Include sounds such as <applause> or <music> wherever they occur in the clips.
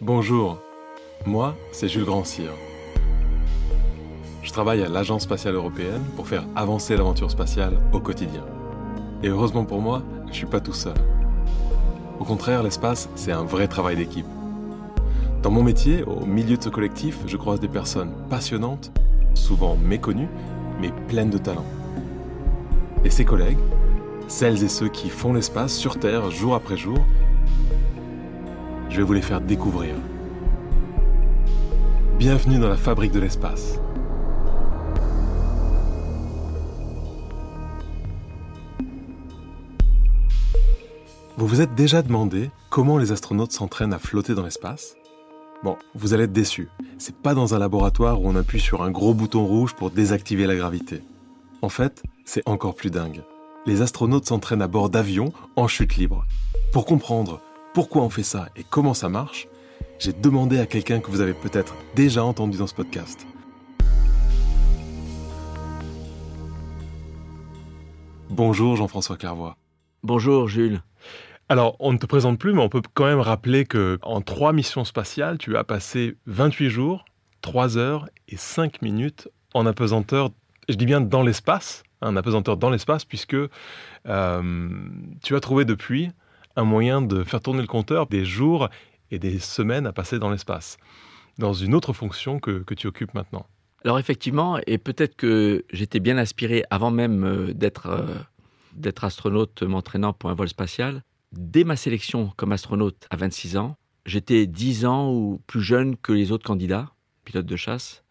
Bonjour, moi c'est Jules Grandcir. Je travaille à l'Agence spatiale européenne pour faire avancer l'aventure spatiale au quotidien. Et heureusement pour moi, je suis pas tout seul. Au contraire, l'espace, c'est un vrai travail d'équipe. Dans mon métier, au milieu de ce collectif, je croise des personnes passionnantes, souvent méconnues, mais pleines de talent. Et ces collègues, celles et ceux qui font l'espace sur Terre jour après jour, je vais vous les faire découvrir. Bienvenue dans la fabrique de l'espace. Vous vous êtes déjà demandé comment les astronautes s'entraînent à flotter dans l'espace? Bon, vous allez être déçus. C'est pas dans un laboratoire où on appuie sur un gros bouton rouge pour désactiver la gravité. En fait, c'est encore plus dingue. Les astronautes s'entraînent à bord d'avions en chute libre. Pour comprendre pourquoi on fait ça et comment ça marche, j'ai demandé à quelqu'un que vous avez peut-être déjà entendu dans ce podcast. Bonjour Jean-François Clairvoy. Bonjour Jules. Alors, on ne te présente plus, mais on peut quand même rappeler que en trois missions spatiales, tu as passé 28 jours, 3 heures et 5 minutes en apesanteur, je dis bien dans l'espace, un apesanteur dans l'espace, puisque euh, tu as trouvé depuis un moyen de faire tourner le compteur des jours et des semaines à passer dans l'espace, dans une autre fonction que, tu occupes maintenant. Alors effectivement, et peut-être que j'étais bien aspiré avant même euh, d'être euh, astronaute m'entraînant pour un vol spatial, Dès ma sélection comme astronaute à 26 ans, j'étais 10 ans ou plus jeune que les autres candidats, pilotes de chasse,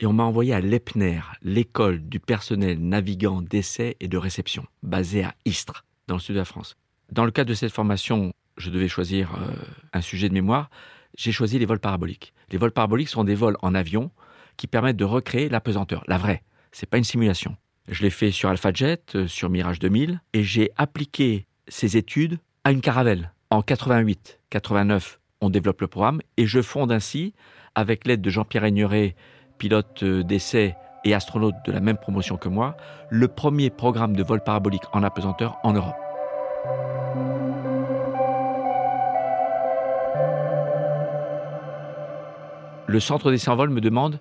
et on m'a envoyé à l'EPNER, l'école du personnel navigant d'essai et de réception, basée à Istres, dans le sud de la France. Dans le cadre de cette formation, je devais choisir euh, un sujet de mémoire. J'ai choisi les vols paraboliques. Les vols paraboliques sont des vols en avion qui permettent de recréer la pesanteur, la vraie. C'est pas une simulation. Je l'ai fait sur AlphaJet, euh, sur Mirage 2000, et j'ai appliqué ses études à une caravelle. En 88, 89, on développe le programme et je fonde ainsi, avec l'aide de Jean-Pierre Aigneret, pilote euh, d'essai et astronaute de la même promotion que moi, le premier programme de vol parabolique en apesanteur en Europe. Le centre d'essai en vol me demande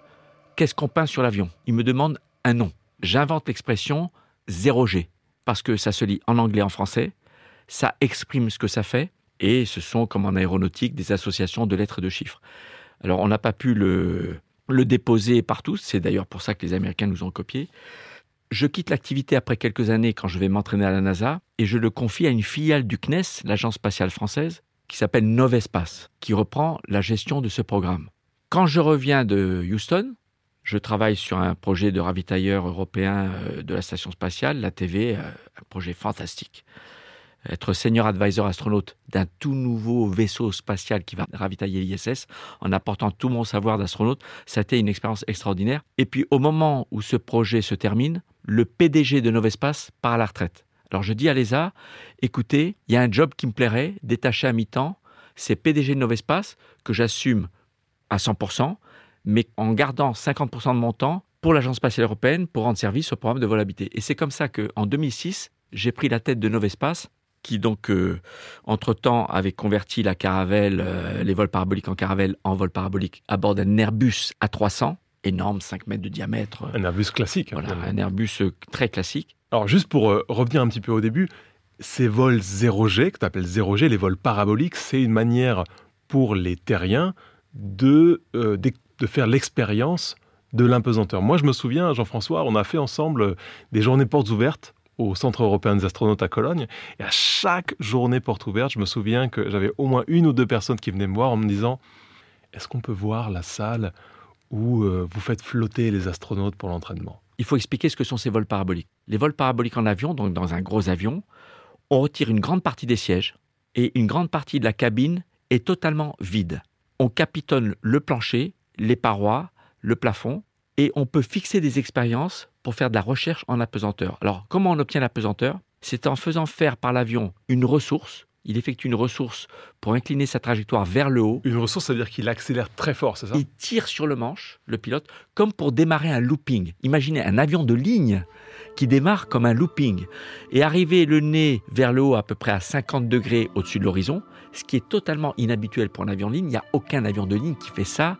qu'est-ce qu'on peint sur l'avion? Il me demande un nom. J'invente l'expression 0G parce que ça se lit en anglais et en français ça exprime ce que ça fait, et ce sont, comme en aéronautique, des associations de lettres et de chiffres. Alors, on n'a pas pu le, le déposer partout, c'est d'ailleurs pour ça que les Américains nous ont copié. Je quitte l'activité après quelques années quand je vais m'entraîner à la NASA, et je le confie à une filiale du CNES, l'agence spatiale française, qui s'appelle Novespace, qui reprend la gestion de ce programme. Quand je reviens de Houston, je travaille sur un projet de ravitailleur européen euh, de la station spatiale, la TV, euh, un projet fantastique être senior advisor astronaute d'un tout nouveau vaisseau spatial qui va ravitailler l'ISS en apportant tout mon savoir d'astronaute. Ça a été une expérience extraordinaire. Et puis au moment où ce projet se termine, le PDG de Novespace part à la retraite. Alors je dis à l'ESA, écoutez, il y a un job qui me plairait, détaché à mi-temps, c'est PDG de Novespace que j'assume à 100%, mais en gardant 50% de mon temps pour l'Agence spatiale européenne pour rendre service au programme de vol habité. Et c'est comme ça qu'en 2006, j'ai pris la tête de Novespace qui donc, euh, entre-temps, avait converti la caravelle, euh, les vols paraboliques en caravelle, en vol parabolique à bord d'un Airbus A300, énorme, 5 mètres de diamètre. Un Airbus classique. Voilà, un Airbus euh, très classique. Alors, juste pour revenir un petit peu au début, ces vols 0G, que tu appelles 0G, les vols paraboliques, c'est une manière pour les terriens de, de faire l'expérience de l'impesanteur. Moi, je me souviens, Jean-François, on a fait ensemble des journées portes ouvertes au Centre européen des astronautes à Cologne. Et à chaque journée porte ouverte, je me souviens que j'avais au moins une ou deux personnes qui venaient me voir en me disant Est-ce qu'on peut voir la salle où euh, vous faites flotter les astronautes pour l'entraînement? Il faut expliquer ce que sont ces vols paraboliques. Les vols paraboliques en avion, donc dans un gros avion, on retire une grande partie des sièges et une grande partie de la cabine est totalement vide. On capitonne le plancher, les parois, le plafond et on peut fixer des expériences pour faire de la recherche en apesanteur. Alors, comment on obtient l'apesanteur? C'est en faisant faire par l'avion une ressource. Il effectue une ressource pour incliner sa trajectoire vers le haut. Une ressource, ça veut dire qu'il accélère très fort, c'est ça? Il tire sur le manche, le pilote, comme pour démarrer un looping. Imaginez un avion de ligne qui démarre comme un looping et arriver le nez vers le haut à peu près à 50 degrés au-dessus de l'horizon, ce qui est totalement inhabituel pour un avion de ligne. Il n'y a aucun avion de ligne qui fait ça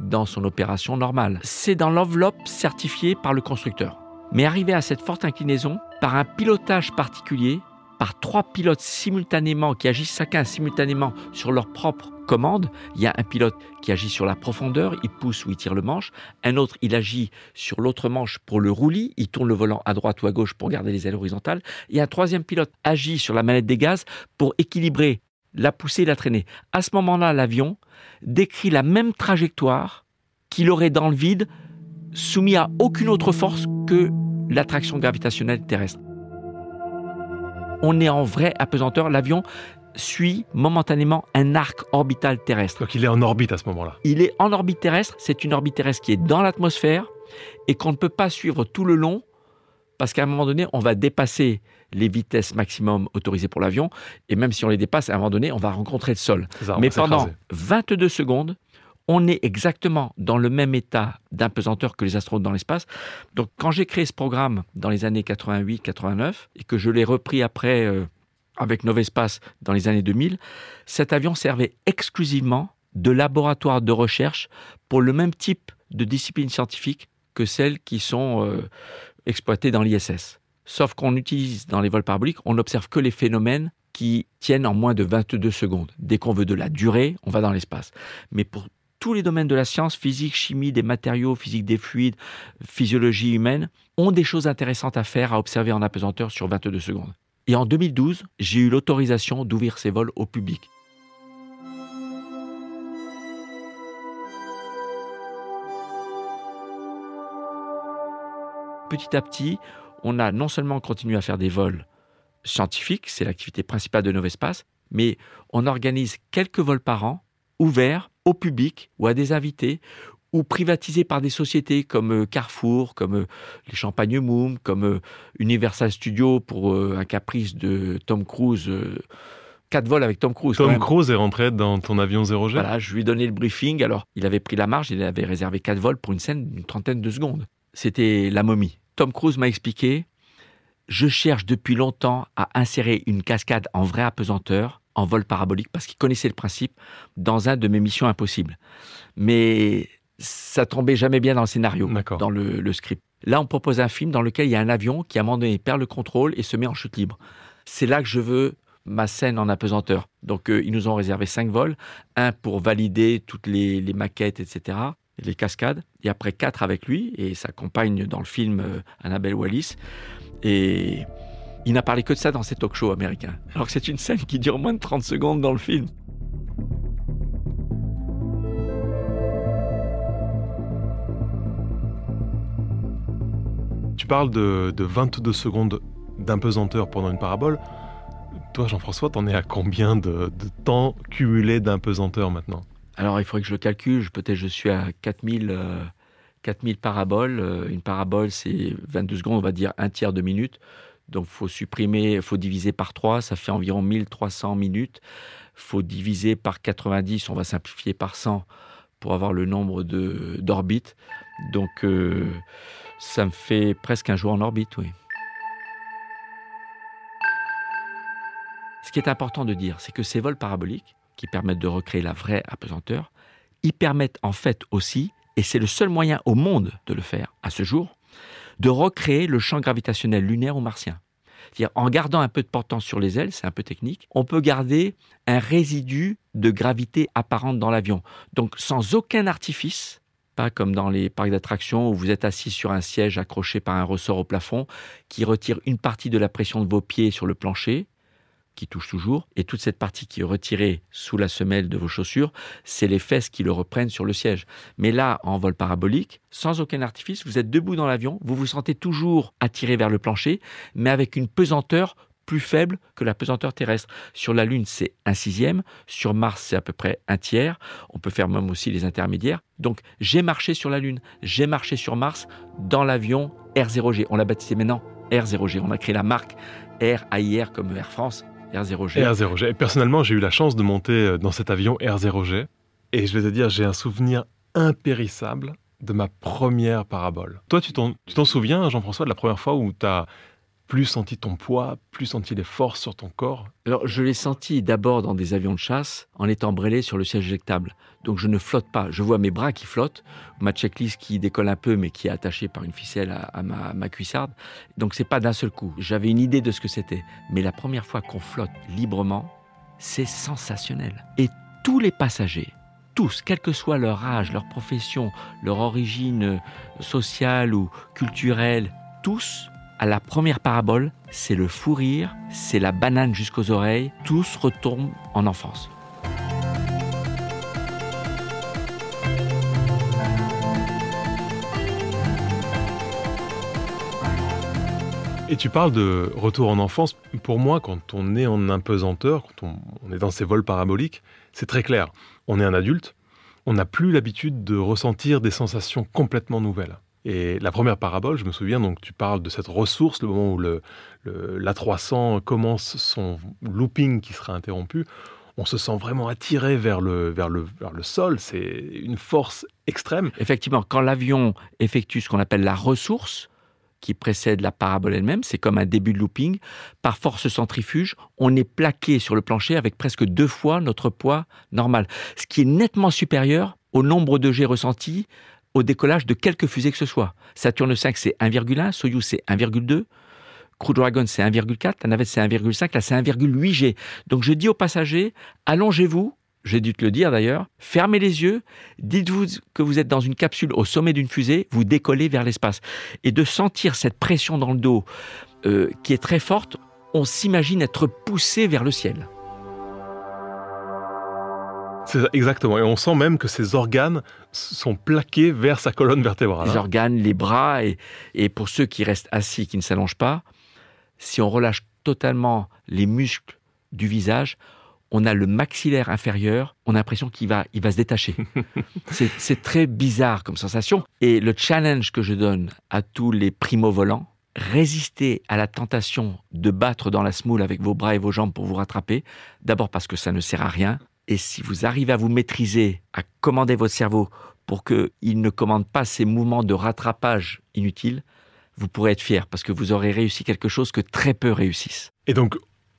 dans son opération normale. C'est dans l'enveloppe certifiée par le constructeur. Mais arrivé à cette forte inclinaison, par un pilotage particulier, par trois pilotes simultanément qui agissent chacun simultanément sur leur propre commande. Il y a un pilote qui agit sur la profondeur, il pousse ou il tire le manche. Un autre, il agit sur l'autre manche pour le roulis, il tourne le volant à droite ou à gauche pour garder les ailes horizontales. Et un troisième pilote agit sur la manette des gaz pour équilibrer la poussée et la traînée. À ce moment-là, l'avion décrit la même trajectoire qu'il aurait dans le vide, soumis à aucune autre force que l'attraction gravitationnelle terrestre on est en vrai apesanteur. L'avion suit momentanément un arc orbital terrestre. Donc il est en orbite à ce moment-là. Il est en orbite terrestre, c'est une orbite terrestre qui est dans l'atmosphère et qu'on ne peut pas suivre tout le long parce qu'à un moment donné, on va dépasser les vitesses maximum autorisées pour l'avion et même si on les dépasse, à un moment donné, on va rencontrer le sol. Mais pendant 22 secondes, on est exactement dans le même état d'impesanteur que les astronautes dans l'espace. Donc quand j'ai créé ce programme dans les années 88-89 et que je l'ai repris après euh, avec Novespace dans les années 2000, cet avion servait exclusivement de laboratoire de recherche pour le même type de discipline scientifique que celles qui sont euh, exploitées dans l'ISS. Sauf qu'on utilise dans les vols paraboliques, on n'observe que les phénomènes qui tiennent en moins de 22 secondes. Dès qu'on veut de la durée, on va dans l'espace. Mais pour tous les domaines de la science, physique, chimie, des matériaux, physique des fluides, physiologie humaine, ont des choses intéressantes à faire, à observer en apesanteur sur 22 secondes. Et en 2012, j'ai eu l'autorisation d'ouvrir ces vols au public. Petit à petit, on a non seulement continué à faire des vols scientifiques, c'est l'activité principale de Novespace, mais on organise quelques vols par an ouverts au public ou à des invités ou privatisés par des sociétés comme euh, Carrefour, comme euh, les Champagne Moom, comme euh, Universal Studios pour un caprice de Tom Cruise. Quatre vols avec Tom Cruise. Tom Cruise est rentré dans ton avion 0G Voilà, je lui ai donné le briefing. Alors, il avait pris la marge, il avait réservé quatre vols pour une scène d'une trentaine de secondes. C'était la momie. Tom Cruise m'a expliqué Je cherche depuis longtemps à insérer une cascade en vrai apesanteur en vol parabolique parce qu'il connaissait le principe dans un de mes missions impossibles. Mais ça tombait jamais bien dans le scénario, dans le, script. Là, on propose un film dans lequel il y a un avion qui, à un moment donné, perd le contrôle et se met en chute libre. C'est là que je veux ma scène en apesanteur. Donc, euh, ils nous ont réservé cinq vols. Un pour valider toutes les, maquettes, etc., les cascades. Et après, quatre avec lui et sa compagne dans le film, euh, Annabelle Wallis. Et il n'a parlé que de ça dans ses talk shows américains. Alors que c'est une scène qui dure moins de 30 secondes dans le film. Tu parles de, 22 secondes d'impesanteur pendant une parabole. Toi, Jean-François, t'en es à combien de, temps cumulé d'impesanteur maintenant? Alors, il faudrait que je le calcule. Peut-être je suis à 4000, 4000 euh, paraboles. Euh, une parabole, c'est 22 secondes, on va dire un tiers de minute. Donc, faut supprimer, faut diviser par 3, ça fait environ 1300 minutes. faut diviser par 90, on va simplifier par 100 pour avoir le nombre d'orbites. Donc, euh, ça me fait presque un jour en orbite, oui. Ce qui est important de dire, c'est que ces vols paraboliques, qui permettent de recréer la vraie apesanteur, ils permettent en fait aussi, et c'est le seul moyen au monde de le faire à ce jour, de recréer le champ gravitationnel lunaire ou martien. C'est-à-dire, en gardant un peu de portance sur les ailes, c'est un peu technique, on peut garder un résidu de gravité apparente dans l'avion. Donc, sans aucun artifice, pas comme dans les parcs d'attractions où vous êtes assis sur un siège accroché par un ressort au plafond qui retire une partie de la pression de vos pieds sur le plancher qui touche toujours, et toute cette partie qui est retirée sous la semelle de vos chaussures, c'est les fesses qui le reprennent sur le siège. Mais là, en vol parabolique, sans aucun artifice, vous êtes debout dans l'avion, vous vous sentez toujours attiré vers le plancher, mais avec une pesanteur plus faible que la pesanteur terrestre. Sur la Lune, c'est un sixième. Sur Mars, c'est à peu près un tiers. On peut faire même aussi les intermédiaires. Donc, j'ai marché sur la Lune, j'ai marché sur Mars dans l'avion R0G. On l'a baptisé maintenant R0G. On a créé la marque Air AIR comme Air France R0G. R0G. personnellement, j'ai eu la chance de monter euh, dans cet avion R0G. Et je vais te dire, j'ai un souvenir impérissable de ma première parabole. Toi, tu t'en souviens, Jean-François, de la première fois où tu as plus senti ton poids, plus senti les forces sur ton corps Alors, je l'ai senti d'abord dans des avions de chasse en étant brêlé sur le siège éjectable. Donc, je ne flotte pas. Je vois mes bras qui flottent, ma checklist qui décolle un peu, mais qui est attachée par une ficelle à, ma, ma, cuissarde. Donc, c'est pas d'un seul coup. J'avais une idée de ce que c'était. Mais la première fois qu'on flotte librement, c'est sensationnel. Et tous les passagers, tous, quel que soit leur âge, leur profession, leur origine sociale ou culturelle, tous à la première parabole, c'est le fou rire, c'est la banane jusqu'aux oreilles, tout se retourne en enfance. Et tu parles de retour en enfance. Pour moi, quand on est en impesanteur, quand on, est dans ces vols paraboliques, c'est très clair. On est un adulte, on n'a plus l'habitude de ressentir des sensations complètement nouvelles. Et la première parabole, je me souviens, donc tu parles de cette ressource, le moment où le, l'A300 commence son looping qui sera interrompu, on se sent vraiment attiré vers le, vers le, vers le sol. C'est une force extrême. Effectivement, quand l'avion effectue ce qu'on appelle la ressource, qui précède la parabole elle-même, c'est comme un début de looping, par force centrifuge, on est plaqué sur le plancher avec presque deux fois notre poids normal, ce qui est nettement supérieur au nombre de G ressentis au décollage de quelques fusées que ce soit. Saturne 5, c'est 1,1, Soyuz, c'est 1,2, Crew Dragon, c'est 1,4, la navette, c'est 1,5, là, c'est 1,8 G. Donc je dis aux passagers, allongez-vous, j'ai dû te le dire d'ailleurs, fermez les yeux, dites-vous que vous êtes dans une capsule au sommet d'une fusée, vous décollez vers l'espace. Et de sentir cette pression dans le dos euh, qui est très forte, on s'imagine être poussé vers le ciel. C'est exactement. Et on sent même que ses organes sont plaqués vers sa colonne vertébrale. Les organes, les bras, et, et pour ceux qui restent assis, qui ne s'allongent pas, si on relâche totalement les muscles du visage, on a le maxillaire inférieur, on a l'impression qu'il va, il va se détacher. <laughs> c'est très bizarre comme sensation. Et le challenge que je donne à tous les primo-volants, résister à la tentation de battre dans la smoule avec vos bras et vos jambes pour vous rattraper, d'abord parce que ça ne sert à rien, et si vous arrivez à vous maîtriser, à commander votre cerveau pour qu'il ne commande pas ces mouvements de rattrapage inutiles, vous pourrez être fier parce que vous aurez réussi quelque chose que très peu réussissent. Et donc,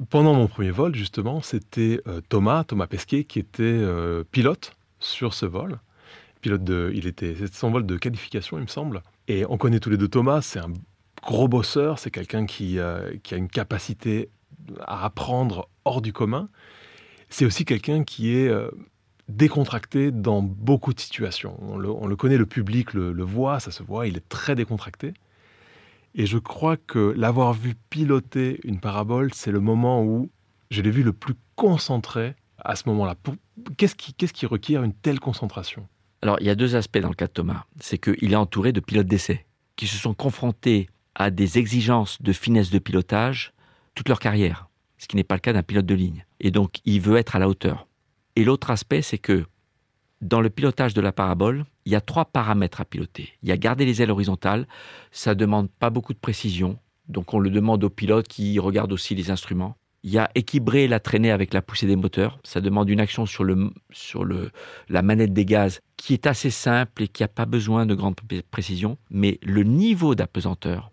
pendant mon premier vol, justement, c'était euh, Thomas, Thomas Pesquet, qui était euh, pilote sur ce vol. Pilote de, il était, c'était son vol de qualification, il me semble. Et on connaît tous les deux Thomas, c'est un gros bosseur, c'est quelqu'un qui, euh, qui a une capacité à apprendre hors du commun c'est aussi quelqu'un qui est euh, décontracté dans beaucoup de situations. On le, connaît, le public le, voit, ça se voit, il est très décontracté. Et je crois que l'avoir vu piloter une parabole, c'est le moment où je l'ai vu le plus concentré à ce moment-là. Qu'est-ce qui, qu'est-ce qui requiert une telle concentration? Alors, il y a deux aspects dans le cas de Thomas. C'est qu'il est entouré de pilotes d'essai qui se sont confrontés à des exigences de finesse de pilotage toute leur carrière ce qui n'est pas le cas d'un pilote de ligne. Et donc, il veut être à la hauteur. Et l'autre aspect, c'est que dans le pilotage de la parabole, il y a trois paramètres à piloter. Il y a garder les ailes horizontales, ça demande pas beaucoup de précision, donc on le demande au pilote qui regarde aussi les instruments. Il y a équilibrer la traînée avec la poussée des moteurs, ça demande une action sur, le, sur le, la manette des gaz qui est assez simple et qui n'a pas besoin de grande précision, mais le niveau d'apesanteur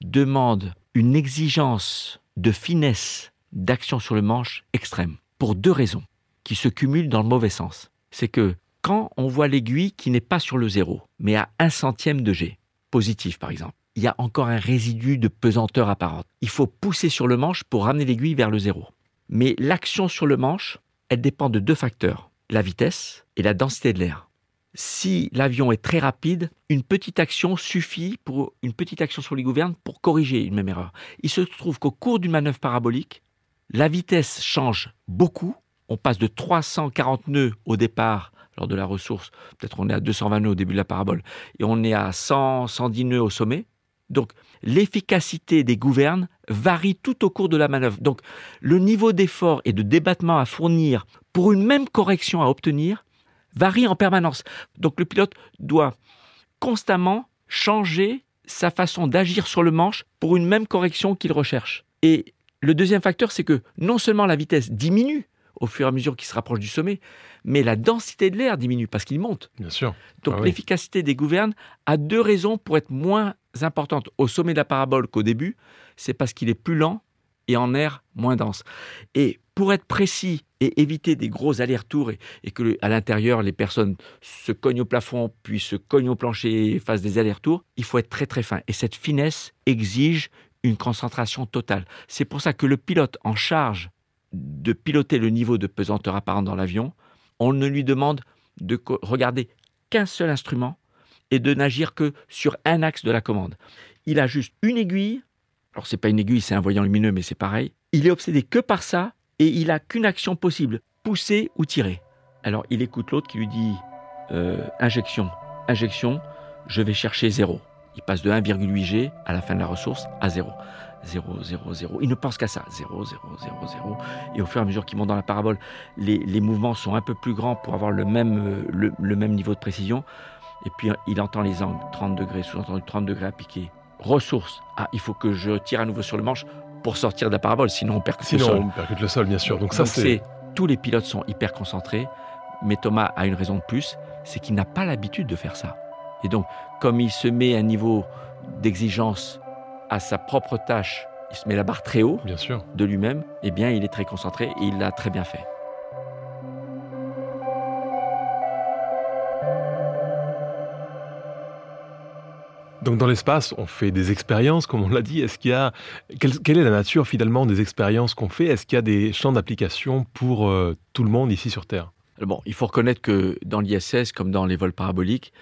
demande une exigence de finesse d'action sur le manche extrême, pour deux raisons, qui se cumulent dans le mauvais sens. C'est que quand on voit l'aiguille qui n'est pas sur le zéro, mais à un centième de G, positif par exemple, il y a encore un résidu de pesanteur apparente. Il faut pousser sur le manche pour ramener l'aiguille vers le zéro. Mais l'action sur le manche, elle dépend de deux facteurs, la vitesse et la densité de l'air. Si l'avion est très rapide, une petite action suffit pour une petite action sur les gouvernes pour corriger une même erreur. Il se trouve qu'au cours d'une manœuvre parabolique, la vitesse change beaucoup. On passe de 340 nœuds au départ lors de la ressource. Peut-être on est à 220 nœuds au début de la parabole. Et on est à 100, 110 nœuds au sommet. Donc, l'efficacité des gouvernes varie tout au cours de la manœuvre. Donc, le niveau d'effort et de débattement à fournir pour une même correction à obtenir varie en permanence. Donc, le pilote doit constamment changer sa façon d'agir sur le manche pour une même correction qu'il recherche. Et le deuxième facteur, c'est que non seulement la vitesse diminue au fur et à mesure qu'il se rapproche du sommet, mais la densité de l'air diminue parce qu'il monte. Bien sûr. Donc ah l'efficacité des gouvernes a deux raisons pour être moins importante au sommet de la parabole qu'au début, c'est parce qu'il est plus lent et en air moins dense. Et pour être précis et éviter des gros allers-retours et, que à l'intérieur les personnes se cognent au plafond puis se cognent au plancher et fassent des allers-retours, il faut être très très fin. Et cette finesse exige une concentration totale. C'est pour ça que le pilote en charge de piloter le niveau de pesanteur apparent dans l'avion, on ne lui demande de regarder qu'un seul instrument et de n'agir que sur un axe de la commande. Il a juste une aiguille. Alors c'est pas une aiguille, c'est un voyant lumineux, mais c'est pareil. Il est obsédé que par ça et il a qu'une action possible pousser ou tirer. Alors il écoute l'autre qui lui dit euh, injection, injection. Je vais chercher zéro. Il passe de 1,8 G à la fin de la ressource à zéro. 0, 0, 0. Il ne pense qu'à ça. 0, 0, 0, 0. Et au fur et à mesure qu'il monte dans la parabole, les, les, mouvements sont un peu plus grands pour avoir le même, euh, le, le même niveau de précision. Et puis il entend les angles, 30 degrés, sous-entendu 30 degrés à piquer. Ressources. Ah, il faut que je tire à nouveau sur le manche pour sortir de la parabole, sinon on percute sinon, le sol. on percute le sol, bien sûr. Donc ça, c'est... Tous les pilotes sont hyper concentrés, mais Thomas a une raison de plus, c'est qu'il n'a pas l'habitude de faire ça. Et donc, comme il se met un niveau d'exigence à sa propre tâche, il se met la barre très haut bien sûr. de lui-même, eh bien, il est très concentré et il l'a très bien fait. Donc dans l'espace, on fait des expériences, comme on l'a dit. Est-ce qu'il y a quelle, est la nature finalement des expériences qu'on fait? Est-ce qu'il y a des champs d'application pour euh, tout le monde ici sur Terre? Bon, il faut reconnaître que dans l'ISS, comme dans les vols paraboliques,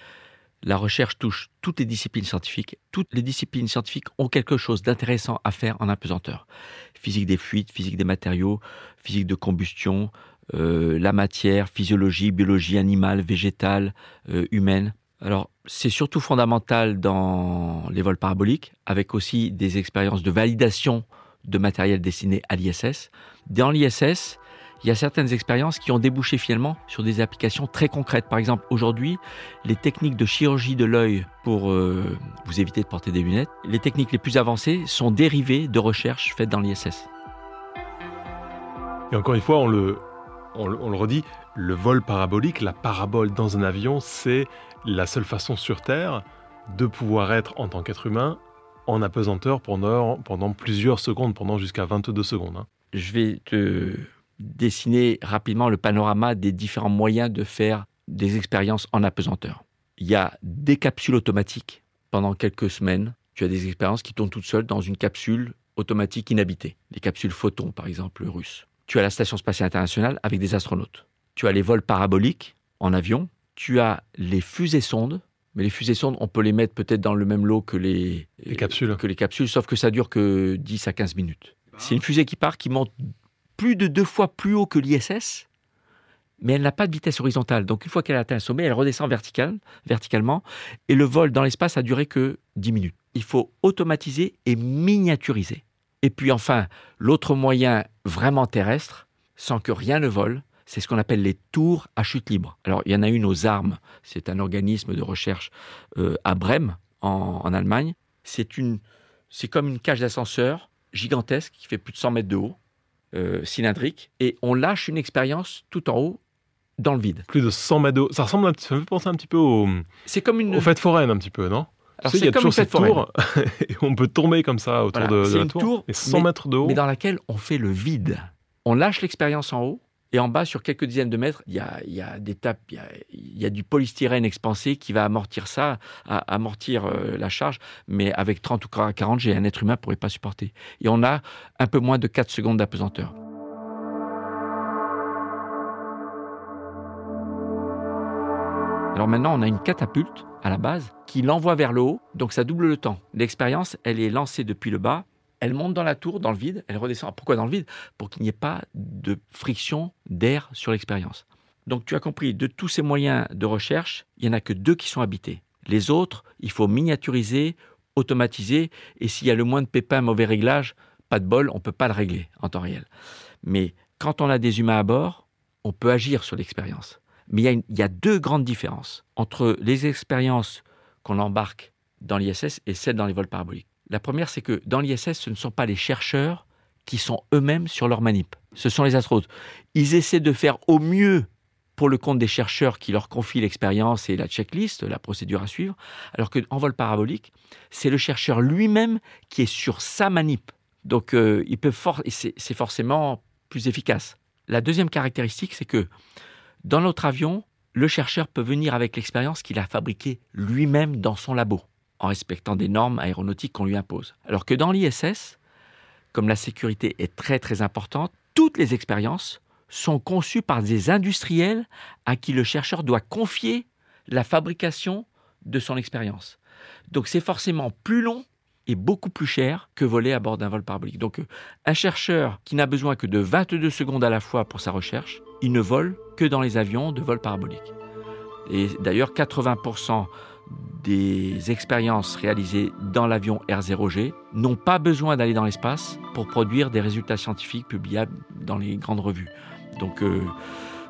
la recherche touche toutes les disciplines scientifiques. Toutes les disciplines scientifiques ont quelque chose d'intéressant à faire en apesanteur. Physique des fluides, physique des matériaux, physique de combustion, euh, la matière, physiologie, biologie animale, végétale, euh, humaine. Alors, c'est surtout fondamental dans les vols paraboliques, avec aussi des expériences de validation de matériel destiné à l'ISS. Dans l'ISS, il y a certaines expériences qui ont débouché finalement sur des applications très concrètes. Par exemple, aujourd'hui, les techniques de chirurgie de l'œil pour euh, vous éviter de porter des lunettes, les techniques les plus avancées sont dérivées de recherches faites dans l'ISS. Et encore une fois, on le, on, on le redit, le vol parabolique, la parabole dans un avion, c'est la seule façon sur Terre de pouvoir être en tant qu'être humain en apesanteur pendant, pendant plusieurs secondes, pendant jusqu'à 22 secondes. Hein. Je vais te dessiner rapidement le panorama des différents moyens de faire des expériences en apesanteur. Il y a des capsules automatiques. Pendant quelques semaines, tu as des expériences qui tournent toutes seules dans une capsule automatique inhabitée. Les capsules photons, par exemple, russes. Tu as la Station spatiale internationale avec des astronautes. Tu as les vols paraboliques en avion. Tu as les fusées-sondes. Mais les fusées-sondes, on peut les mettre peut-être dans le même lot que les, les capsules. que les capsules, sauf que ça dure que 10 à 15 minutes. C'est une fusée qui part, qui monte plus de deux fois plus haut que l'ISS, mais elle n'a pas de vitesse horizontale. Donc une fois qu'elle a atteint un sommet, elle redescend vertical, verticalement, et le vol dans l'espace a duré que 10 minutes. Il faut automatiser et miniaturiser. Et puis enfin, l'autre moyen vraiment terrestre, sans que rien ne vole, c'est ce qu'on appelle les tours à chute libre. Alors il y en a une aux armes, c'est un organisme de recherche euh, à Brême, en, en Allemagne. C'est une, c'est comme une cage d'ascenseur gigantesque qui fait plus de 100 mètres de haut, euh, cylindrique et on lâche une expérience tout en haut dans le vide. Plus de 100 mètres d'eau. Ça ressemble un petit, ça me fait penser un petit peu au, C'est comme une. aux fêtes foraines, un petit peu, non? Alors, Tu sais, il y a comme toujours cette tour, <laughs> et on peut tomber comme ça autour Voilà, de, la tour. tour, et 100 mais- mètres de haut. mais dans laquelle on fait le vide. On lâche l'expérience en haut et en bas, sur quelques dizaines de mètres, il y a, du polystyrène expansé qui va amortir ça, amortir euh, la charge, mais avec 30 ou 40 G, un être humain ne pourrait pas supporter. Et on a un peu moins de 4 secondes d'apesanteur. Alors maintenant, on a une catapulte à la base qui l'envoie vers le haut, donc ça double le temps. L'expérience, elle est lancée depuis le bas, elle monte dans la tour, dans le vide, elle redescend. Pourquoi dans le vide? Pour qu'il n'y ait pas de friction d'air sur l'expérience. Donc tu as compris, de tous ces moyens de recherche, il n'y en a que deux qui sont habités. Les autres, il faut miniaturiser, automatiser, et s'il y a le moins de pépins, mauvais réglage, pas de bol, on ne peut pas le régler en temps réel. Mais quand on a des humains à bord, on peut agir sur l'expérience. Mais il y, a il y a deux grandes différences entre les expériences qu'on embarque dans l'ISS et celles dans les vols paraboliques. La première, c'est que dans l'ISS, ce ne sont pas les chercheurs qui sont eux-mêmes sur leur manip. Ce sont les astronautes. Ils essaient de faire au mieux pour le compte des chercheurs qui leur confient l'expérience et la checklist, la procédure à suivre, alors qu'en vol parabolique, c'est le chercheur lui-même qui est sur sa manip. Donc euh, il peut c'est forcément plus efficace. La deuxième caractéristique, c'est que dans notre avion, le chercheur peut venir avec l'expérience qu'il a fabriquée lui-même dans son labo, en respectant des normes aéronautiques qu'on lui impose. Alors que dans l'ISS, comme la sécurité est très très importante, toutes les expériences sont conçues par des industriels à qui le chercheur doit confier la fabrication de son expérience. Donc c'est forcément plus long et beaucoup plus cher que voler à bord d'un vol parabolique. Donc un chercheur qui n'a besoin que de 22 secondes à la fois pour sa recherche, il ne vole que dans les avions de vol parabolique. Et d'ailleurs 80% des expériences réalisées dans l'avion R0G n'ont pas besoin d'aller dans l'espace pour produire des résultats scientifiques publiables dans les grandes revues. Donc, euh,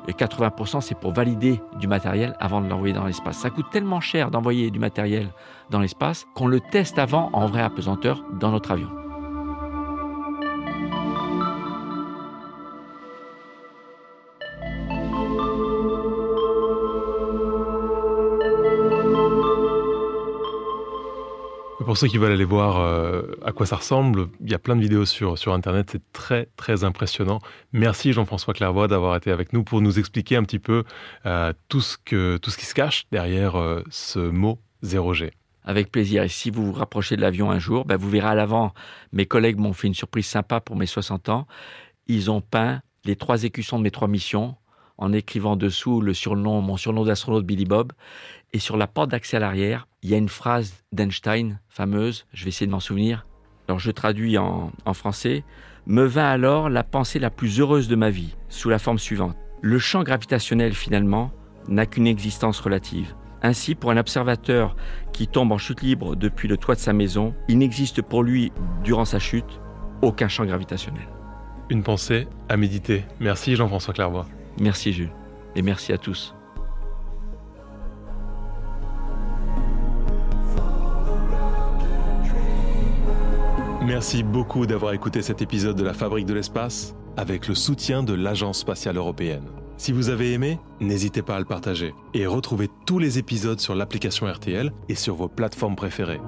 80%, c'est pour valider du matériel avant de l'envoyer dans l'espace. Ça coûte tellement cher d'envoyer du matériel dans l'espace qu'on le teste avant en vrai apesanteur dans notre avion. Pour ceux qui veulent aller voir euh, à quoi ça ressemble, il y a plein de vidéos sur, sur Internet, c'est très très impressionnant. Merci Jean-François Clairvoy d'avoir été avec nous pour nous expliquer un petit peu euh, tout, ce que, tout ce qui se cache derrière euh, ce mot 0G. Avec plaisir. Et si vous vous rapprochez de l'avion un jour, ben vous verrez à l'avant, mes collègues m'ont fait une surprise sympa pour mes 60 ans. Ils ont peint les trois écussons de mes trois missions en écrivant dessous le surnom, mon surnom d'astronaute Billy Bob. Et sur la porte d'accès à l'arrière, il y a une phrase d'Einstein fameuse, je vais essayer de m'en souvenir. Alors je traduis en, en français. Me vint alors la pensée la plus heureuse de ma vie, sous la forme suivante. Le champ gravitationnel, finalement, n'a qu'une existence relative. Ainsi, pour un observateur qui tombe en chute libre depuis le toit de sa maison, il n'existe pour lui, durant sa chute, aucun champ gravitationnel. Une pensée à méditer. Merci Jean-François Clairvoy. Merci Jules. Et merci à tous. Merci beaucoup d'avoir écouté cet épisode de la Fabrique de l'espace avec le soutien de l'Agence spatiale européenne. Si vous avez aimé, n'hésitez pas à le partager et retrouvez tous les épisodes sur l'application RTL et sur vos plateformes préférées.